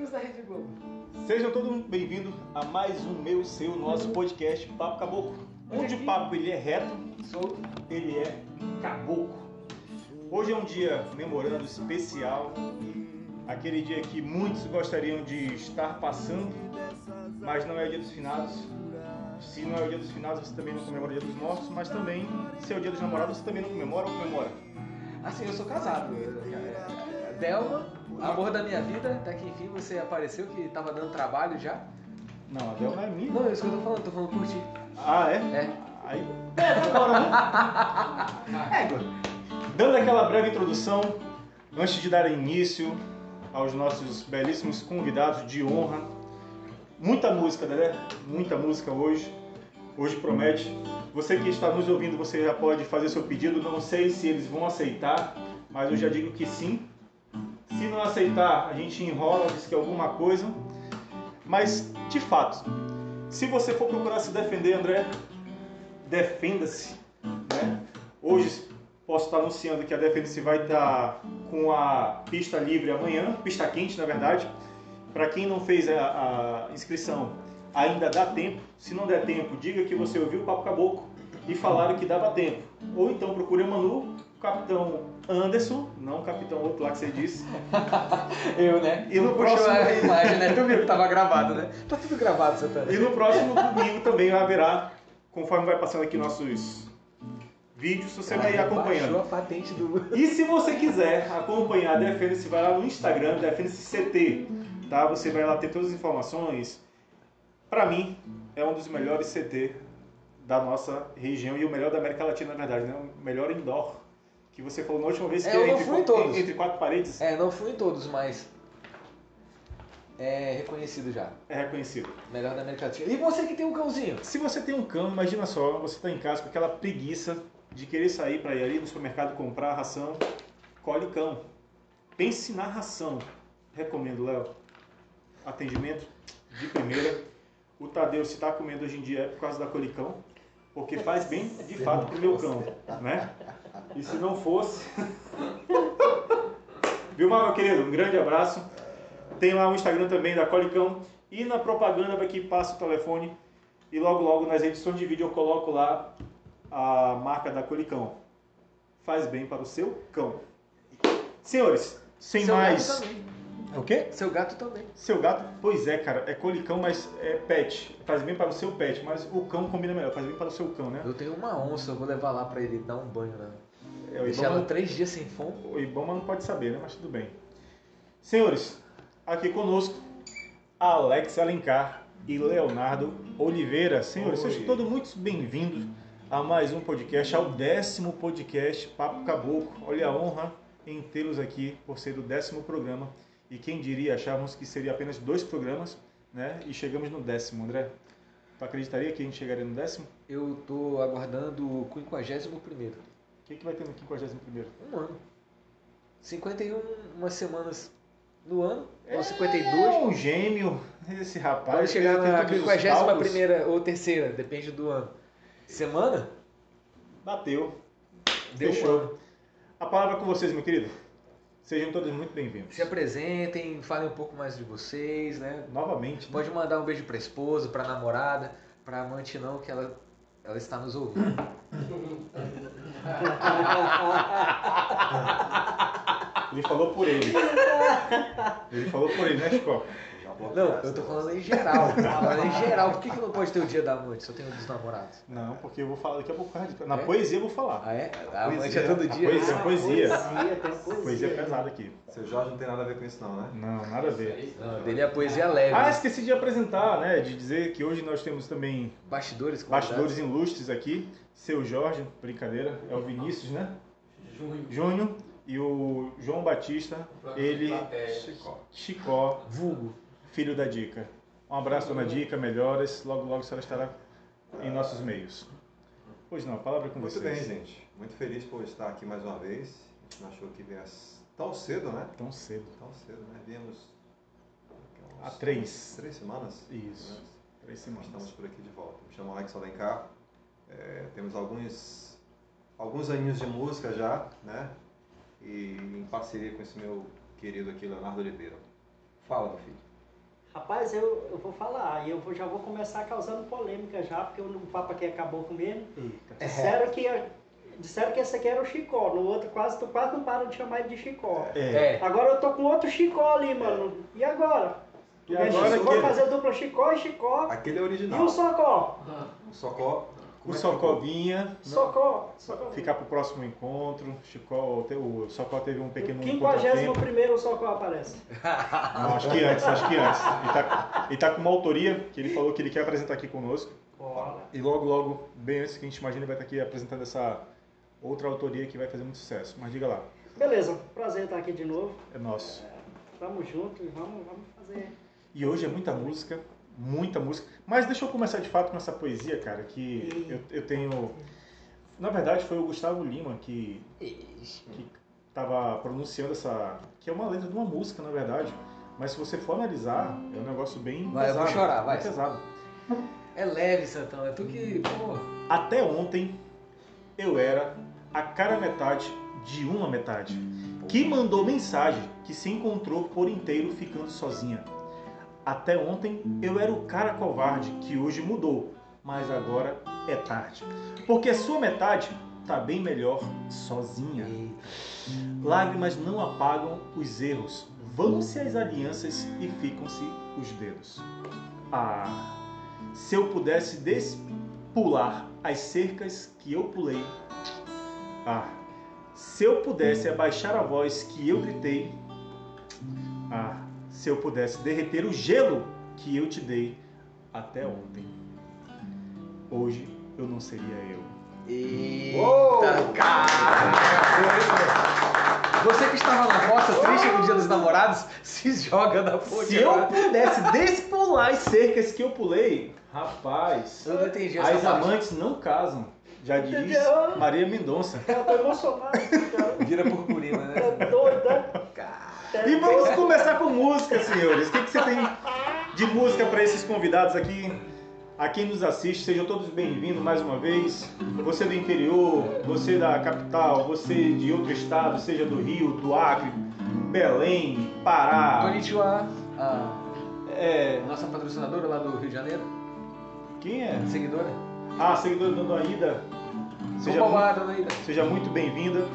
amigos da Rede Globo. Sejam todos bem-vindos a mais um meu, seu, nosso podcast Papo Caboclo. Onde o papo ele é reto, Sou ele é caboclo. Hoje é um dia memorando especial, aquele dia que muitos gostariam de estar passando, mas não é o dia dos finados. Se não é o dia dos finados, você também não comemora o dia dos mortos, mas também, se é o dia dos namorados, você também não comemora ou comemora? Assim, eu sou casado. Delma, amor da minha vida, até que enfim você apareceu que tava dando trabalho já. Não, a Delma é minha. Não, é isso que eu tô falando, tô falando por ti. Ah, é? É. Aí, pega agora, né? Égua. Dando aquela breve introdução, antes de dar início aos nossos belíssimos convidados de honra, muita música, né? Muita música hoje. Hoje promete. Você que está nos ouvindo, você já pode fazer seu pedido. Não sei se eles vão aceitar, mas eu já digo que sim. Se não aceitar, a gente enrola, diz que é alguma coisa. Mas, de fato, se você for procurar se defender, André, defenda-se. Né? Hoje posso estar anunciando que a Defenda-se vai estar com a pista livre amanhã, pista quente na verdade. Para quem não fez a, a inscrição, ainda dá tempo. Se não der tempo, diga que você ouviu o Papo Caboclo e falaram que dava tempo. Ou então procure o Manu, o capitão Anderson, não o capitão outro lá que você disse. Eu, né? E no próximo- a imagem, né? Tu viu que tava gravado, né? Tá tudo gravado, Santana. E no próximo domingo também haverá, conforme vai passando aqui nossos vídeos, você vai ir acompanhando. A patente do... E se você quiser acompanhar a Defenda-se, vai lá no Instagram, Defenda-se CT, tá? Você vai lá ter todas as informações. Pra mim, é um dos melhores CT da nossa região e o melhor da América Latina, na verdade, né? O melhor indoor. Que você falou na última vez É, que eu é não entre, fui em quatro- todos. entre quatro paredes, É, não fui em todos, mas... É reconhecido já. é reconhecido. Melhor da América Latina. E você que tem um cãozinho? Se você tem um cão, imagina só, você está em casa com aquela preguiça de querer sair para ir ali no supermercado comprar a ração, colhe cão. Pense na ração. Recomendo, Léo. Atendimento de primeira. O Tadeu, se está comendo hoje em dia, é por causa da colicão, porque faz bem, de fato, pro meu cão, né? E se não fosse... Vilmar, meu querido, um grande abraço. Tem lá o Instagram também da Colicão. E na propaganda que passa o telefone. E logo, logo nas edições de vídeo eu coloco lá a marca da Colicão. Faz bem para o seu cão. Senhores, sem Seu mais. Também. O quê? Seu gato também. Seu gato? Pois é, cara. É colicão, mas é pet. Faz bem para o seu pet. Mas o cão combina melhor. Faz bem para o seu cão, né? Eu tenho uma onça, eu vou levar lá pra ele dar um banho, né? É, Deixar ela três dias sem fome. o Ibama não pode saber, né? Mas tudo bem. Senhores, aqui conosco, Alex Alencar e Leonardo Oliveira. Senhores, Oi. sejam todos muito bem-vindos a mais um podcast, ao décimo podcast Papo Caboclo. Olha a honra em tê-los aqui por ser o décimo programa. E quem diria, achávamos que seria apenas dois programas, né? E chegamos no décimo, André. Tu acreditaria que a gente chegaria no décimo? Eu tô aguardando o 51 primeiro. O que, que vai ter no 51 primeiro? Um ano. 51 umas semanas no ano, ou É 52. um gêmeo, esse rapaz. Pode chegar na todos os 51 cálculos. primeira ou terceira, depende do ano. Semana? Bateu. Deu um Fechou. ano. A palavra é com vocês, meu querido. Sejam todos muito bem-vindos. Se apresentem, falem um pouco mais de vocês, né? Novamente, né? Pode mandar um beijo pra esposa, pra namorada, pra amante não, que ela, ela está nos ouvindo. Ele falou por ele. Ele falou por ele, né, Chico? Já bota Não, eu tô falando em geral. Falando em geral. Por que, que não pode ter o dia da amante? Só tem o dos namorados. Não, porque eu vou falar daqui a pouco. Na É? poesia eu vou falar. Ah, é? A amante Poesia. é todo A dia. poesia. Ah, poesia. Poesia, tem poesia. Poesia é pesada aqui. Seu Jorge não tem nada a ver com isso não, né? Não, nada a ver. Não, dele é a poesia leve. Ah, esqueci de apresentar, né? De dizer que hoje nós temos também Bastidores, bastidores ilustres aqui. Seu Jorge, brincadeira, é o Vinícius, né? Júnior e o João Batista, ele, Chicó. Chicó, Vulgo. Filho da Dica. Um abraço, dona Dica, melhoras. Logo, logo a senhora estará em nossos meios. Pois não, a palavra é com Muito vocês. bem, gente. Muito feliz por estar aqui mais uma vez. A gente não achou que viesse tão cedo, né? Tão cedo. Tão cedo, né? Viemos Há três. três semanas. Isso. né? Três semanas. Estamos por aqui de volta. Me chamo Alex Alencar. É, temos alguns, alguns aninhos de música já, né? E em parceria com esse meu querido aqui, Leonardo Oliveira. Fala, meu filho. Rapaz, eu, eu vou falar, e eu vou- já vou começar causando polêmica já, porque o papo aqui acabou com ele. Eita. Disseram que, disseram que esse aqui era o Chicó, no outro quase, tu quase não para de chamar ele de Chicó. É. É. Agora eu tô com outro Chicó ali, mano. E agora? E agora vai que fazer dupla Chicó e Chicó. Aquele é E original. o Socó? O Socó. O é que ficou? Socovinha Socó. Socó. ficar pro próximo encontro. Chicó, o Socó teve um No pequeno 51 contratempo. o Socó aparece. Não, acho que antes, acho que antes. Ele tá, ele tá com uma autoria que ele falou que ele quer apresentar aqui conosco. Bora. E logo, logo, bem antes que a gente imagina, ele vai estar aqui apresentando essa outra autoria que vai fazer muito sucesso. Mas diga lá, Beleza, prazer estar aqui de novo. é nosso. Tamo junto e vamos, vamos fazer. E hoje é muita música, muita música. Mas deixa eu começar de fato com essa poesia, cara, que eu, eu tenho. Na verdade, foi o Gustavo Lima que que estava pronunciando essa. que é uma letra de uma música, na verdade. Mas se você for analisar, é um negócio bem Vai, eu pesado. vou chorar, vai. bem pesado. É leve, Santão. É tu que. Pô. Até ontem eu era a cara metade de uma metade. Que mandou mensagem que se encontrou por inteiro ficando sozinha. Até ontem eu era o cara covarde que hoje mudou, mas agora é tarde. Porque a sua metade tá bem melhor sozinha. Lágrimas não apagam os erros. Vão-se as alianças e ficam-se os dedos. Ah, se eu pudesse despular as cercas que eu pulei. Ah, se eu pudesse abaixar a voz que eu gritei. Ah, se eu pudesse derreter o gelo que eu te dei até ontem. Hoje eu não seria eu. Eita, cara! Você que estava na roça triste no dia dos namorados, se joga na ponte. Se eu pudesse despular as cercas que eu pulei, rapaz, Eu não entendi essa as parte. amantes não casam. Já diz? Maria Mendonça. Eu tô emocionado, cara. Vira purpurina, né? É doida. Cara. E vamos começar com música, senhores. O que, que você tem de música para esses convidados aqui? A quem nos assiste, sejam todos bem-vindos mais uma vez. Você do interior, você da capital, você de outro estado, seja do Rio, do Acre, Belém, Pará. Konnichiwa, a É, nossa patrocinadora lá do Rio de Janeiro, quem é? seguidora. Ah, seguidor da Dona Ida. Seja Vamos muito, dona Ida. seja muito bem-vinda.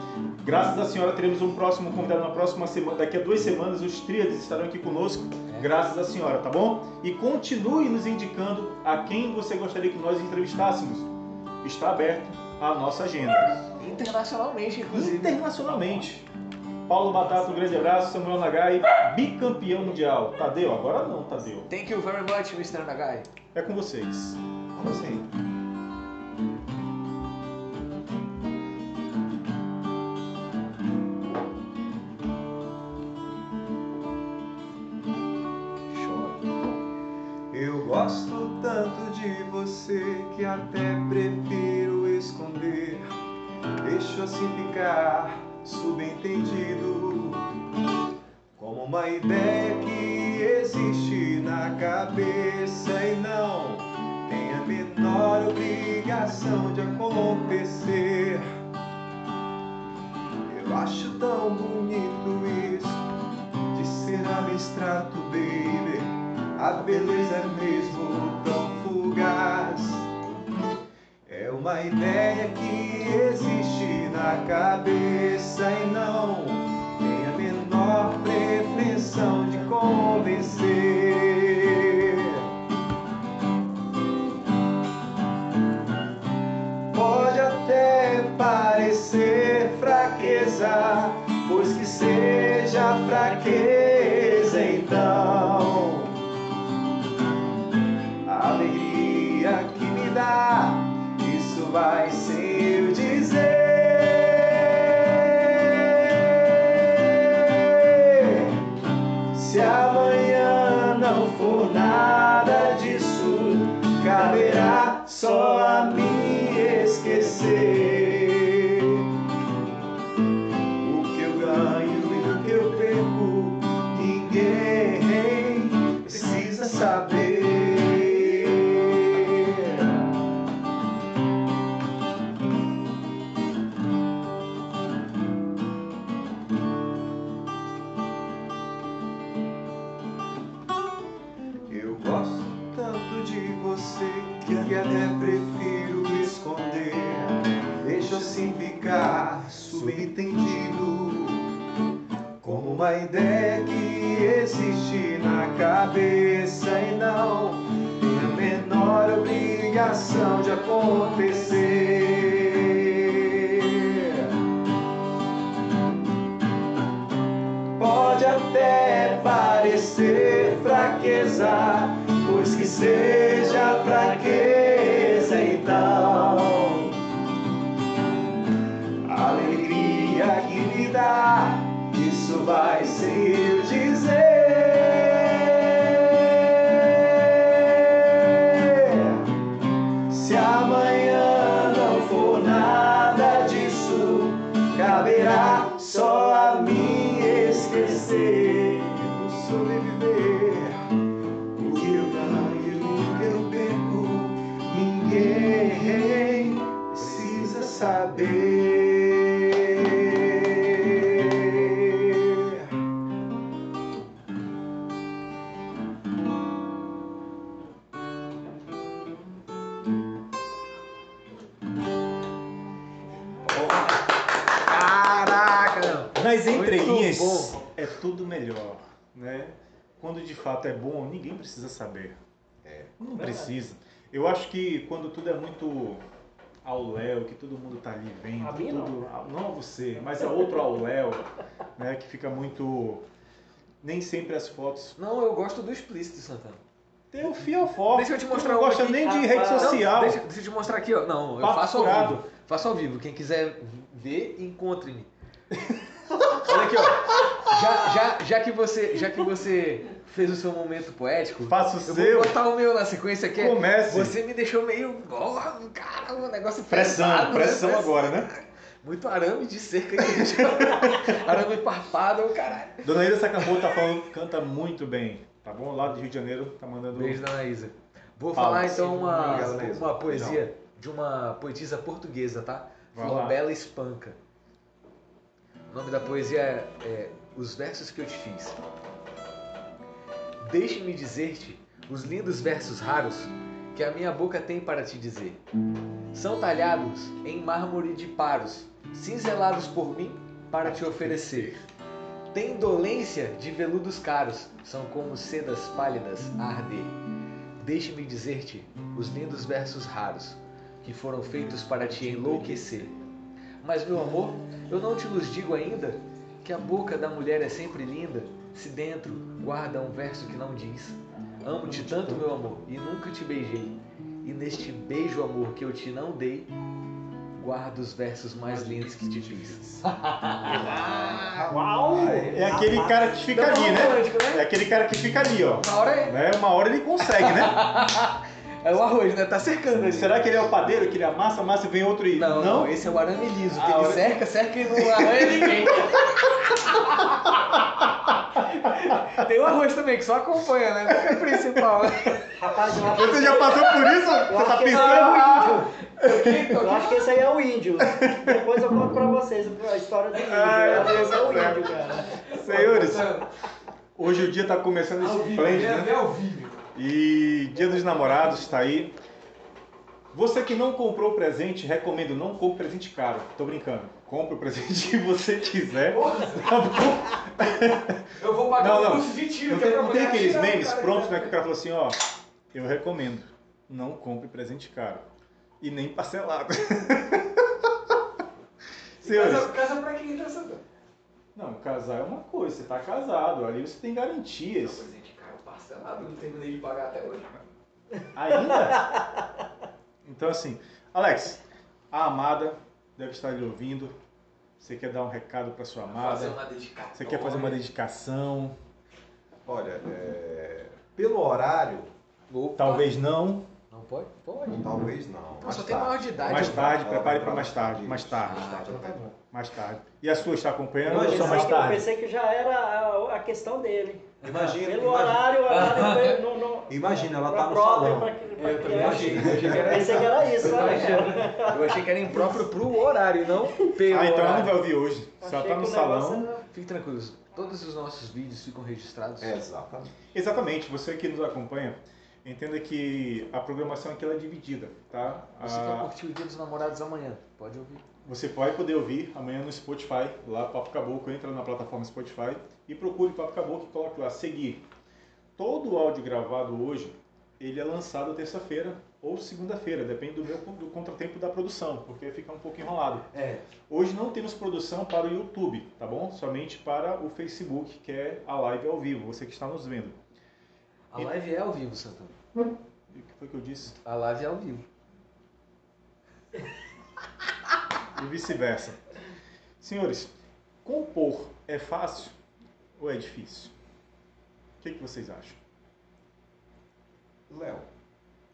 Graças à senhora, teremos um próximo convidado na próxima semana. Daqui a duas semanas, os tríades estarão aqui conosco. Graças à senhora, tá bom? E continue nos indicando a quem você gostaria que nós entrevistássemos. Está aberto a nossa agenda. Internacionalmente, inclusive. Internacionalmente. Paulo Batata, um grande abraço. Samuel Nagai, bicampeão mundial. Tadeu, agora não, Tadeu. Thank you very much, Mr. Nagai. É com vocês. Como assim? Que até prefiro esconder. Deixo assim ficar subentendido. Como uma ideia que existe na cabeça e não tem a menor obrigação de acontecer. Eu acho tão bonito isso de ser abstrato, baby. A beleza é mesmo tão fugaz. Uma ideia que existe na cabeça e não tem a menor pretensão de convencer. Pode até parecer fraqueza, pois que seja fraqueza então. A alegria que me dá, isso vai até parecer fraqueza, pois que seja fraqueza então. A alegria que me dá, isso vai sem tudo melhor, né? Quando de fato é bom, ninguém precisa saber. É. Não Verdade. precisa. Eu acho que quando tudo é muito ao Léo, que todo mundo tá ali vendo, A mim não. tudo, a- não a você, mas a outro ao Léo, né? Que fica muito. Nem sempre as fotos. Não, eu gosto do explícito, Santana. Tem o fio forte. Deixa eu te mostrar não um gosta aqui. nem de Ah, rede ah, social. Deixa, deixa eu te mostrar aqui, ó. Não, eu Papo faço ao furado. vivo. Faço ao vivo. Quem quiser ver, encontre-me. Olha aqui, ó. Já, já, já, que você, já que você fez o seu momento poético, Faça o eu seu. vou botar o meu na sequência aqui. Comece. Você me deixou meio. Oh, cara, um negócio Pressão, pesado, né? pressão agora, né? Muito arame de cerca aqui. arame parpado, caralho. Dona Ida Sacambo tá falando, canta muito bem, tá bom? Lá do Rio de Janeiro, tá mandando. Beijo da Anaísa. Vou Fala. falar então uma, uma poesia de uma poetisa portuguesa, tá? Vai Flor lá. Bela Espanca. O nome da poesia é, é Os Versos que eu te fiz. Deixe-me dizer-te os lindos versos raros que a minha boca tem para te dizer. São talhados em mármore de paros, cinzelados por mim para te oferecer. Tem dolência de veludos caros, são como sedas pálidas a arder. Deixe-me dizer-te os lindos versos raros que foram feitos para te enlouquecer. Mas, meu amor, eu não te los digo ainda que a boca da mulher é sempre linda se dentro guarda um verso que não diz: Amo-te tanto, meu amor, e nunca te beijei. E neste beijo, amor, que eu te não dei, guardo os versos mais lindos que te fiz. Uau! É aquele cara que fica ali, né? né? É aquele cara que fica ali, ó. Na hora é, Né? Uma hora ele consegue, né? é o arroz, né? Tá cercando. Será que ele é o padeiro que ele amassa, amassa e vem outro e. Não, não, esse é o arame liso, que Ah, ele o- cerca, cerca e não arranha ninguém. Tem o arroz também, que só acompanha, né? Não é o principal. Rapaz, eu Você já passou por isso? eu Você acho tá que esse aí pensando? é o índio. Eu acho que esse aí é o índio. Depois eu conto pra vocês a história do índio. Ai, Eu acho que é o índio, cara. Senhores, hoje o dia tá começando esplêndido, né? ao vivo. E Dia dos Namorados tá aí. Você que não comprou presente, recomendo, não compre presente caro. Tô brincando. Compre o presente que você quiser. Tá bom? Eu vou pagar Não, o não. curso de tiro. Não é tem, não tem aqueles memes prontos, né? Que o cara falou assim, ó, eu recomendo, não compre presente caro. E nem parcelado. Senhores, Casa, casa pra quem tá sabendo? não, casar é uma coisa, você tá casado, ali você tem garantias. caro parcelado, não terminei de pagar até hoje. Ainda? Então assim, Alex, a amada deve estar lhe ouvindo. Você quer dar um recado para sua Fazer amada? uma dedicatória. Você quer fazer uma dedicação? Olha, é, pelo horário, Opa. Talvez não. Não pode? Pode. talvez não. Mais só tem tarde. maior de idade. Mais tarde, prepare para pra mais tarde. tarde. Mais tarde. Ah, então tá bom. Mais tarde. E a sua está acompanhando Não, ou eu só Eu mais pensei, que, eu tarde? pensei que já era a, a questão dele. Imagina, Pelo imagina, horário, o horário não, não, imagina, ela tá no próprio, salão. pra que- pra Eu que- também achei. Eu achei que era pensei que era isso, Eu né? achei- Eu achei que era impróprio pro horário, não pelo Ah, então ela não vai ouvir hoje. Se ela tá no salão. era- Fiquem tranquilos, todos os nossos vídeos ficam registrados. Exatamente. Exatamente, você que nos acompanha, entenda que a programação aqui ela é dividida, tá? Você A- vai curtir o Dia dos Namorados amanhã. Pode ouvir. Você vai poder ouvir amanhã no Spotify, lá Papo Caboclo, entra na plataforma Spotify e procure Papo Caboclo e coloque lá, seguir. Todo o áudio gravado hoje, ele é lançado terça-feira ou segunda-feira, depende do meu do contratempo da produção, porque fica um pouco enrolado. É. Hoje não temos produção para o YouTube, tá bom? Somente para o Facebook, que é a live ao vivo, você que está nos vendo. A live é ao vivo, Santana. E o que foi que eu disse? A live é ao vivo. E vice-versa. Senhores, compor é fácil ou é difícil? O que, que vocês acham? Léo,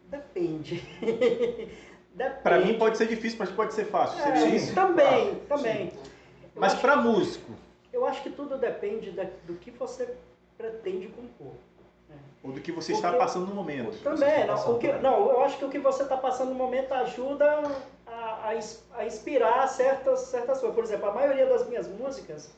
Depende. Depende. Para mim pode ser difícil, mas pode ser fácil. É? Também, também. Mas para músico, Eu acho que tudo depende da- do que você pretende compor. ou do que você Porque- está passando no momento. Também, não, o que- não, eu acho que o que você está passando no momento ajuda a, a a inspirar certas, certas coisas. Por exemplo, a maioria das minhas músicas,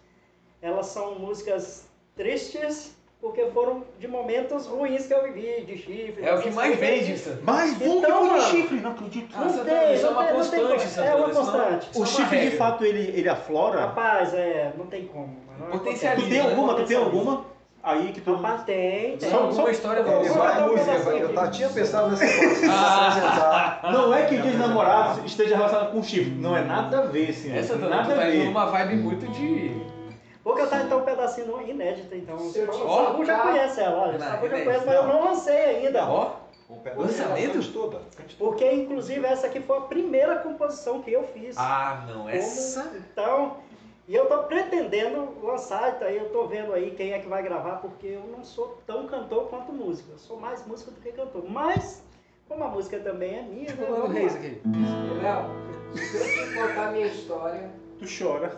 elas são músicas tristes, porque foram de momentos ruins que eu vivi, de chifre. É o que mais vende, Santana. Mais um Então, de chifre, não acredito. Ah, Não tem, isso é não uma tem, não tem constante, como. Santana, É uma não- constante. O é uma chifre de fato ele, ele aflora? Rapaz, é, não tem como. Não Potencializa, Tu tem alguma? Tu tem alguma? Aí que tu. Rapaz, tem, tem. Só alguma história ele boa. Vou vai cantar um música, eu tá- tinha pensado nessa coisa. apresentar. Não é que o dia dos namorados esteja relacionado com chifre. Não é nada a ver, senhor. Essa nada a tá indo ver. numa vibe muito de. Vou então um pedacinho inédito, então. Eu o Sabu já conhece ela, olha. O Não, Sabu já conhece, mas eu não. não lancei ainda. Ó, pedaço. Lançamento? Cante toda. Porque, inclusive, essa aqui foi a primeira composição que eu fiz. ah, não, Como- essa. Então, e eu tô pretendendo lançar, então aí eu tô vendo aí quem é que vai gravar, porque eu não sou tão cantor quanto músico. Eu sou mais músico do que cantor. Mas, como a música também é minha, né? É o vamos Reis lá. aqui? Léo, se eu te contar a minha história, Tu chora.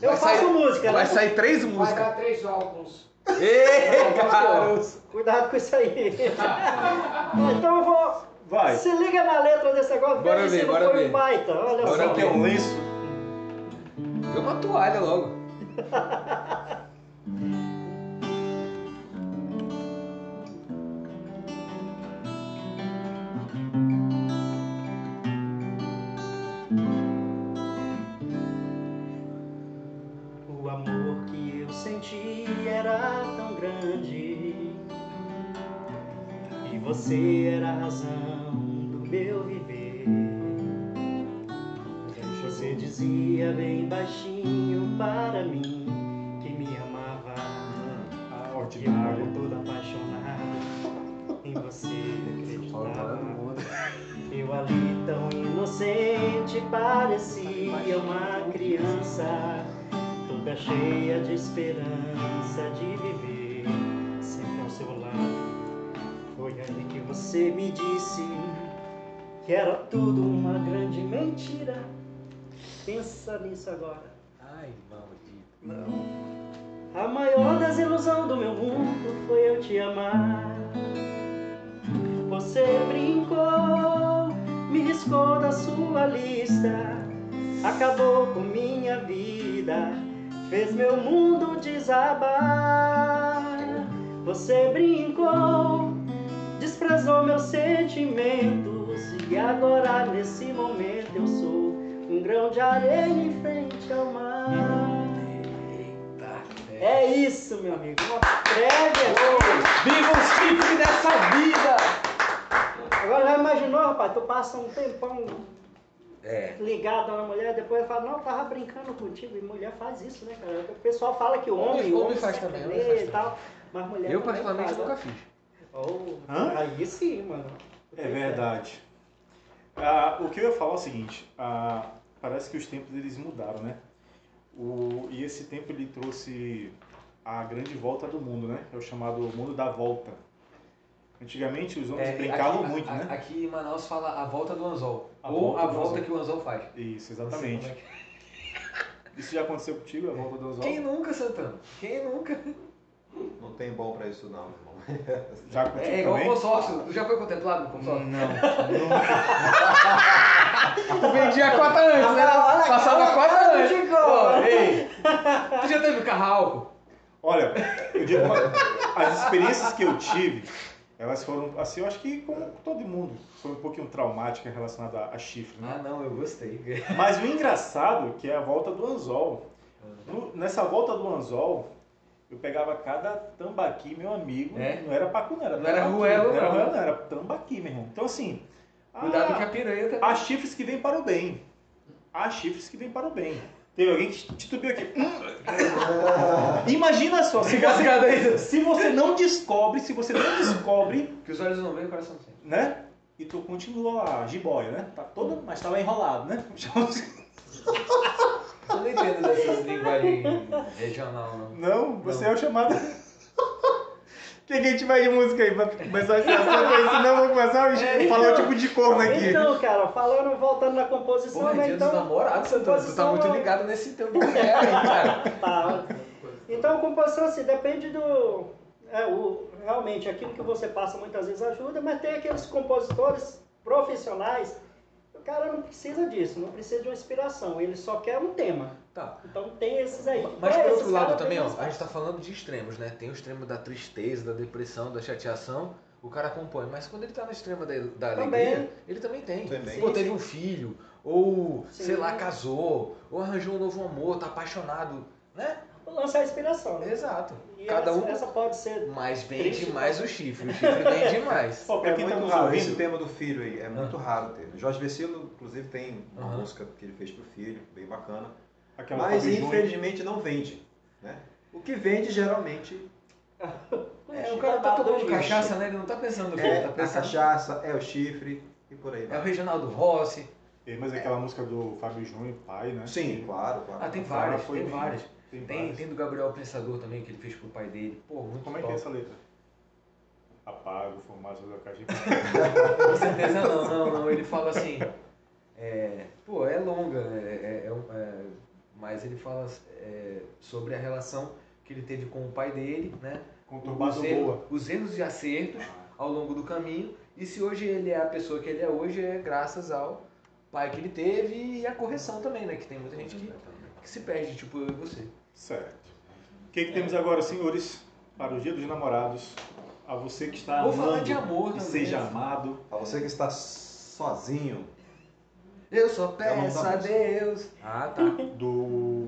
Eu Vai faço sair- música, Vai né? sair três vai músicas. dar três álbuns. Ei, Não, caros! Cuidado com isso aí. então eu vou. Vai. Se liga na letra desse negócio, Bora ver, se não bora foi ver. um baita. Olha Bora só. Que é um lenço. Deu uma toalha logo. você era a razão do meu viver Você dizia bem baixinho para mim Que me amava Ah, E eu ordinário. todo apaixonado Em você acreditava mundo. eu ali tão inocente parecia uma criança, toda cheia de esperança de viver sempre ao seu lado. Foi aí que você me disse que era tudo uma grande mentira. Pensa nisso agora. Ai, maldito. A maior desilusão do meu mundo foi eu te amar. Você brincou, me riscou da sua lista, acabou com minha vida, fez meu mundo desabar. Você brincou, sentimentos, e agora nesse momento eu sou um grão de areia em frente ao mar. Eita. É isso, meu amigo. Uma prévia. Viva os chifres dessa vida! Agora já imaginou, rapaz? Tu passa um tempão É. ligado na mulher, depois fala, não, eu tava brincando contigo. E mulher faz isso, né, cara? O pessoal fala que o homem, Homem- homem faz também, homem faz e tal. Mas mulher Eu, particularmente, faz, nunca ó. fiz. Oh, Hã? Aí sim, mano. É verdade. Ah, o que eu ia falar é o seguinte, ah, parece que os tempos eles mudaram, né? O, e esse tempo ele trouxe a grande volta do mundo, né? É o chamado mundo da volta. Antigamente os homens É, brincavam aqui, muito, a- né? Aqui em Manaus fala a volta do anzol. A ou volta a volta anzol. que o anzol faz. Isso, exatamente. é que- Isso já aconteceu contigo, a volta do anzol? Quem nunca, Santana? Quem nunca? Não tem bom pra isso não, irmão. Já contigo É igual também? consórcio. Tu já foi contemplado no consórcio? Não, Tu vendia a cota antes, né? Ah, olha, Passava a cota olha, antes. Chico. Ó, ei, tu já teve carro álcool? Olha, eu digo uma, as experiências que eu tive, Elas foram, assim, eu acho que como todo mundo, foi um pouquinho traumática relacionada a, a chifre, né? Ah, não, eu gostei. Mas o engraçado que é a volta do anzol. No- nessa volta do anzol, eu pegava cada tambaqui, meu amigo. É? Não era pacu, não era Não era ruelo, não era ruelo, não, era tambaqui, meu irmão. Então, assim. Cuidado ah, com a piranha também. Há chifres que vêm para o bem. Há chifres que vêm para o bem. Teve alguém que titubeou aqui. Hum. Imagina só, se você, se você não descobre, se você não descobre, Que os olhos não veem, o coração sente. né? E tu continua lá, jiboia, né? Tá todo, mas tava enrolado, né? Eu não entendo dessas linguagens regional, não. Não, você Não. é o chamado. O que, que a gente vai de música aí pra começar esse assunto aí? Senão eu vou começar a É, falar então. tipo de corno aqui. Então, cara, falando, voltando na composição, Porra, é né? dia Então, dos namorados, Santana. Tu tá muito é- ligado nesse teu mulher aí, cara. Tá. Então, a composição, assim, depende do. É, o, realmente, aquilo que você passa muitas vezes ajuda, mas tem aqueles compositores profissionais. O cara não precisa disso, não precisa de uma inspiração, ele só quer um tema. Tá. Então tem esses aí. Mas Pra por outro lado também, ó, a gente tá falando de extremos, né? Tem o extremo da tristeza, da depressão, da chateação, o cara compõe. Mas quando ele tá no extremo da, da Também. alegria, ele também tem. Também. Pô, teve um filho, ou, Sim. sei lá, casou, ou arranjou um novo amor, tá apaixonado, né? Lançar a inspiração, né? Exato. E Cada essa, um... essa pode ser. Mas vende Triste, mais o chifre, o chifre vende mais. Pô, pra É quem tá muito nos raro esse tema do filho aí, é muito raro ter. Jorge Vecilo, inclusive, tem uma música que ele fez pro filho, bem bacana. aquela mas infelizmente não vende. Né? O que vende geralmente É, o cara tá tomando cachaça, né? Ele não tá pensando no filho, é tá a pensando... cachaça, é o chifre e por aí É o. Reginaldo Rossi. É, mas aquela música do Fábio Júnior, pai, né? Sim, claro, claro. Ah, tem várias, tem várias. Tem, Tem, tem do Gabriel Pensador também, que ele fez pro pai dele. Pô, muito Como é que é top. essa letra? Apago o formato da caixa. Com certeza não, não, não. Ele fala assim. é, pô, é longa, é, é- é um- é, mas ele fala é, sobre a relação que ele teve com o pai dele, né? Conturbado os, erros, boa. os erros e acertos ao longo do caminho. E se hoje ele é a pessoa que ele é hoje, é graças ao pai que ele teve e a correção também, né? Que tem muita gente que, que se perde, tipo eu e você. Certo. O que, que temos agora, senhores, para o Dia dos Namorados? A você que está Vou amando de amor e seja amado. Pra você que está sozinho, Eu só Eu não peço a. Deus. Ah, tá. Do.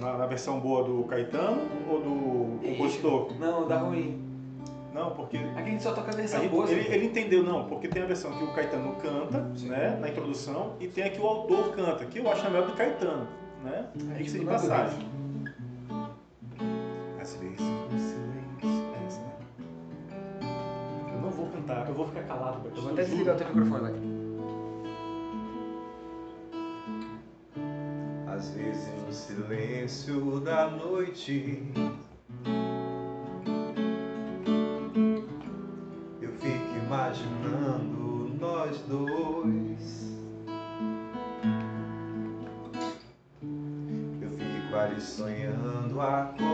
Na, na versão boa do Caetano ou do compositor? Não, dá ruim. Não, porque. Aqui a gente só toca a a versão gente- boa. ele, ele entendeu, não, porque tem a versão que o Caetano canta, né, na introdução, e tem a que o autor canta, que eu acho a melhor do Caetano, né? É, Diga-se de passagem. Às vezes o silêncio é essa, né? Eu não vou cantar, eu vou ficar calado. Eu vou até desligar o teu microfone, vai. às vezes no silêncio da noite, sonhando acordado,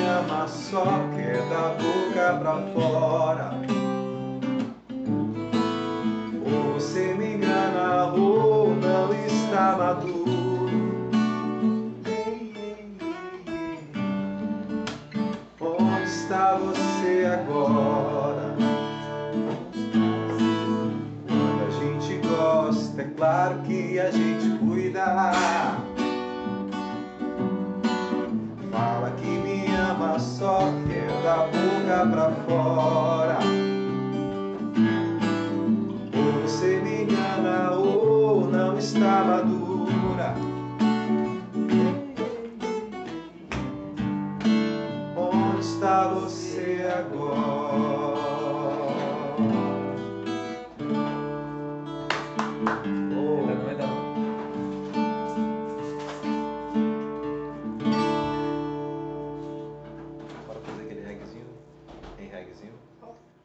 ama só quer da boca pra fora. Ou você me engana ou não está maduro. Onde está você agora? Quando a gente gosta, é claro que a gente cuida. Só quer da boca pra fora. Você me engana ou não está madura.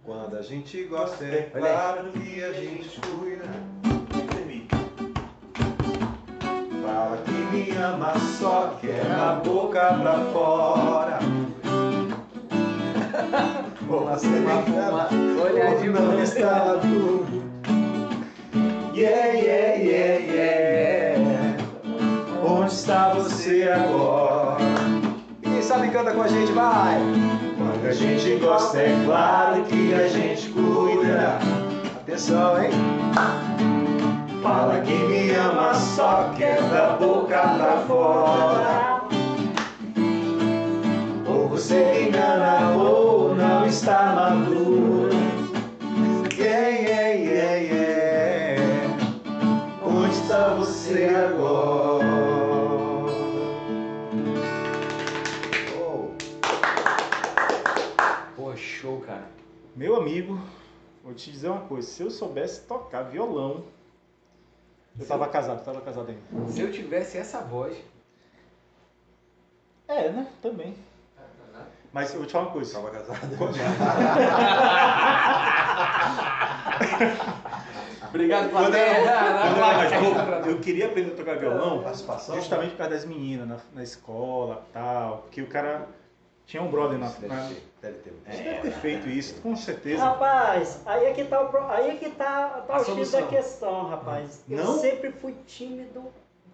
Quando a gente gosta, é claro que a gente cuida. Fala que me ama, só quer a boca pra fora. Ou Olhar de ou não está tudo. Yeah, yeah, yeah, yeah. Onde está você agora? E sabe canta com a gente, vai! Quando a gente gosta, é claro que a gente cuida. Atenção, hein? Fala que me ama, só quer da boca pra fora. Ou você engana, ou não está maduro. Yeah, yeah, yeah, yeah. Onde está você agora? Meu amigo, vou te dizer uma coisa. Se eu soubesse tocar violão. Eu tava casado, tava casado ainda. Se eu tivesse essa voz. É, né? Também. Mas eu vou te falar uma coisa. Estava casado. Obrigado, Quando eu, plateia. eu eu queria aprender a tocar violão justamente por causa das meninas na, na escola tal. Porque o cara tinha um brother na. Deve na ter, deve ter. Você deve ter feito isso, com certeza. Rapaz, aí é que tá o, aí é que tá, tá A o X da questão, rapaz. Eu Não? sempre fui tímido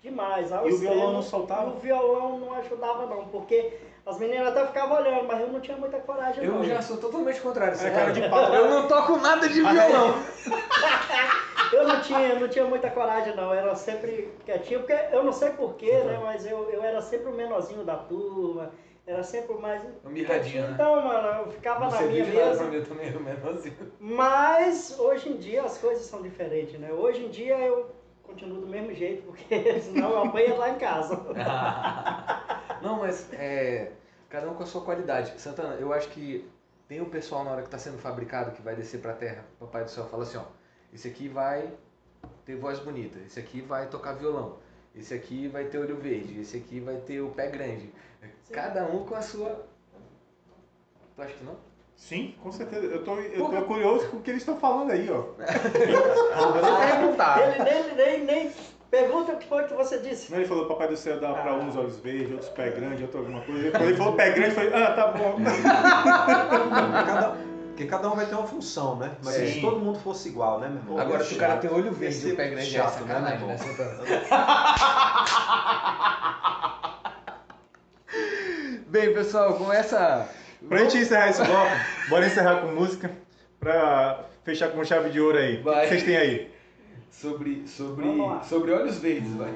demais. ao E o violão não soltava? O violão não ajudava, não, porque as meninas até ficavam olhando, mas eu não tinha muita coragem, não. Eu já sou totalmente contrário. É cara de pau. Eu não toco nada de Mas violão. Eu não tinha, eu não tinha muita coragem, não. Eu era sempre quietinho, porque eu não sei porquê, né? Mas eu, eu era sempre o menorzinho da turma. Era sempre o mais. Um mirradinho, né? Então, mano, eu ficava na Você minha mesa. mim, eu também era o menorzinho. Mas hoje em dia as coisas são diferentes, né? Hoje em dia eu continuo do mesmo jeito, porque senão eu apanho lá em casa. Não, mas é. Cada um com a sua qualidade. Santana, eu acho que tem um pessoal na hora que está sendo fabricado que vai descer pra terra. Papai do céu fala assim, ó. Esse aqui vai ter voz bonita. Esse aqui vai tocar violão. Esse aqui vai ter olho verde. Esse aqui vai ter o pé grande. Cada um com a sua. Tu acha que não? Sim, com certeza. Eu tô, eu tô curioso com o que eles estão falando aí, ó. Ele nem, nem, nem pergunta o que foi que você disse. Não, ele falou Papai do Céu dá pra uns olhos verdes, outros pé grande, outro alguma coisa. Quando ele falou pé grande, eu falei, ah, tá bom. Cada, porque cada um vai ter uma função, né? Mas Sim. se todo mundo fosse igual, né, meu irmão? Agora, se o cara tem olho verde e o pé grande, é chato, né, sacanagem, meu né, irmão? Bem, pessoal, com essa. Pra gente encerrar esse bloco, bora encerrar com música. Pra fechar com chave de ouro aí. O que Vai. vocês têm aí? Sobre. Sobre. Sobre olhos verdes, vai.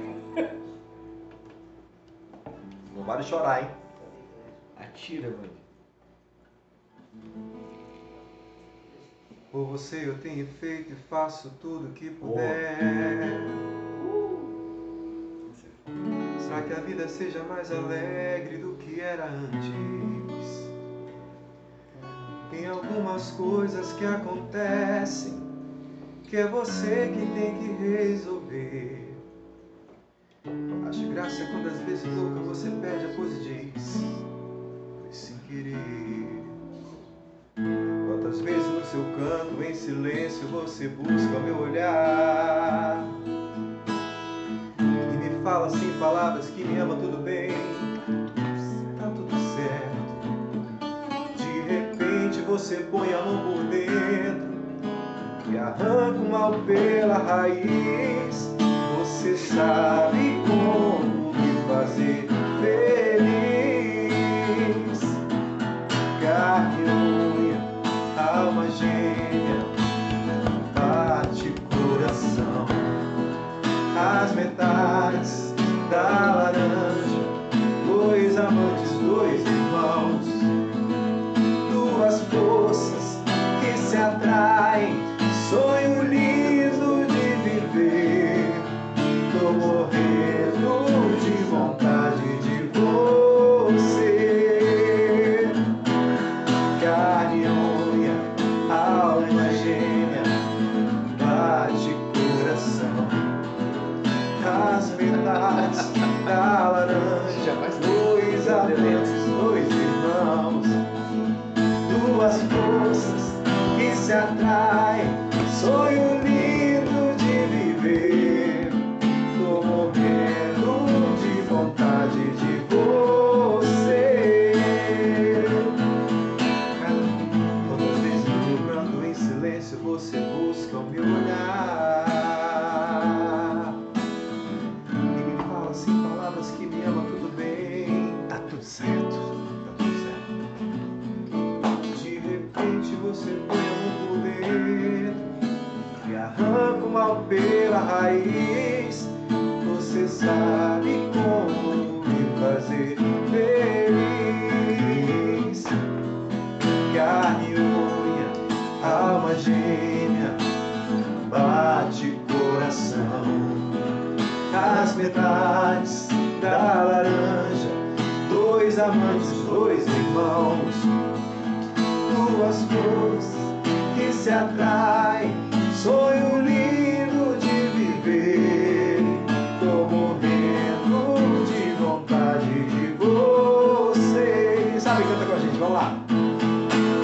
Não vale chorar, hein? Atira, mano. Por você eu tenho feito e faço tudo que puder. Pra que a vida seja mais alegre do que era antes. Tem algumas coisas que acontecem que é você que tem que resolver. Acho graça quando às vezes louca você pede a pose diz Foi sem querer. Quando em silêncio você busca o meu olhar E me fala sem palavras que me ama tudo bem? Tá tudo certo De repente você põe a mão por dentro E arranca o mal pela raiz. Você sabe como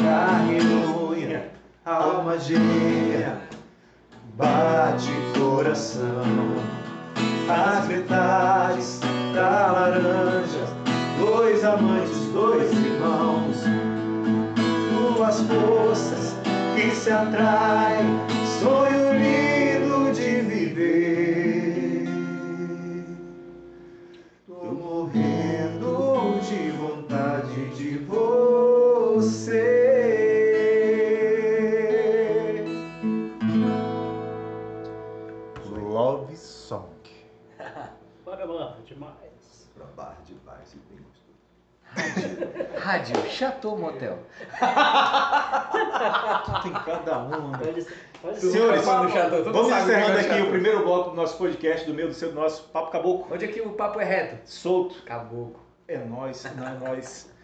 Aleluia, alma gêmea, bate coração. As metades da laranja, dois amantes, dois irmãos, duas forças que se atraem, sonho lindo. Rádio Chateau Motel. Tem cada um, né? Senhores, vamos encerrando aqui o primeiro bloco do nosso podcast, do meio do seu, do nosso Papo Caboclo. Onde é aqui o papo é reto. Solto. Caboclo. É nós, não é nós.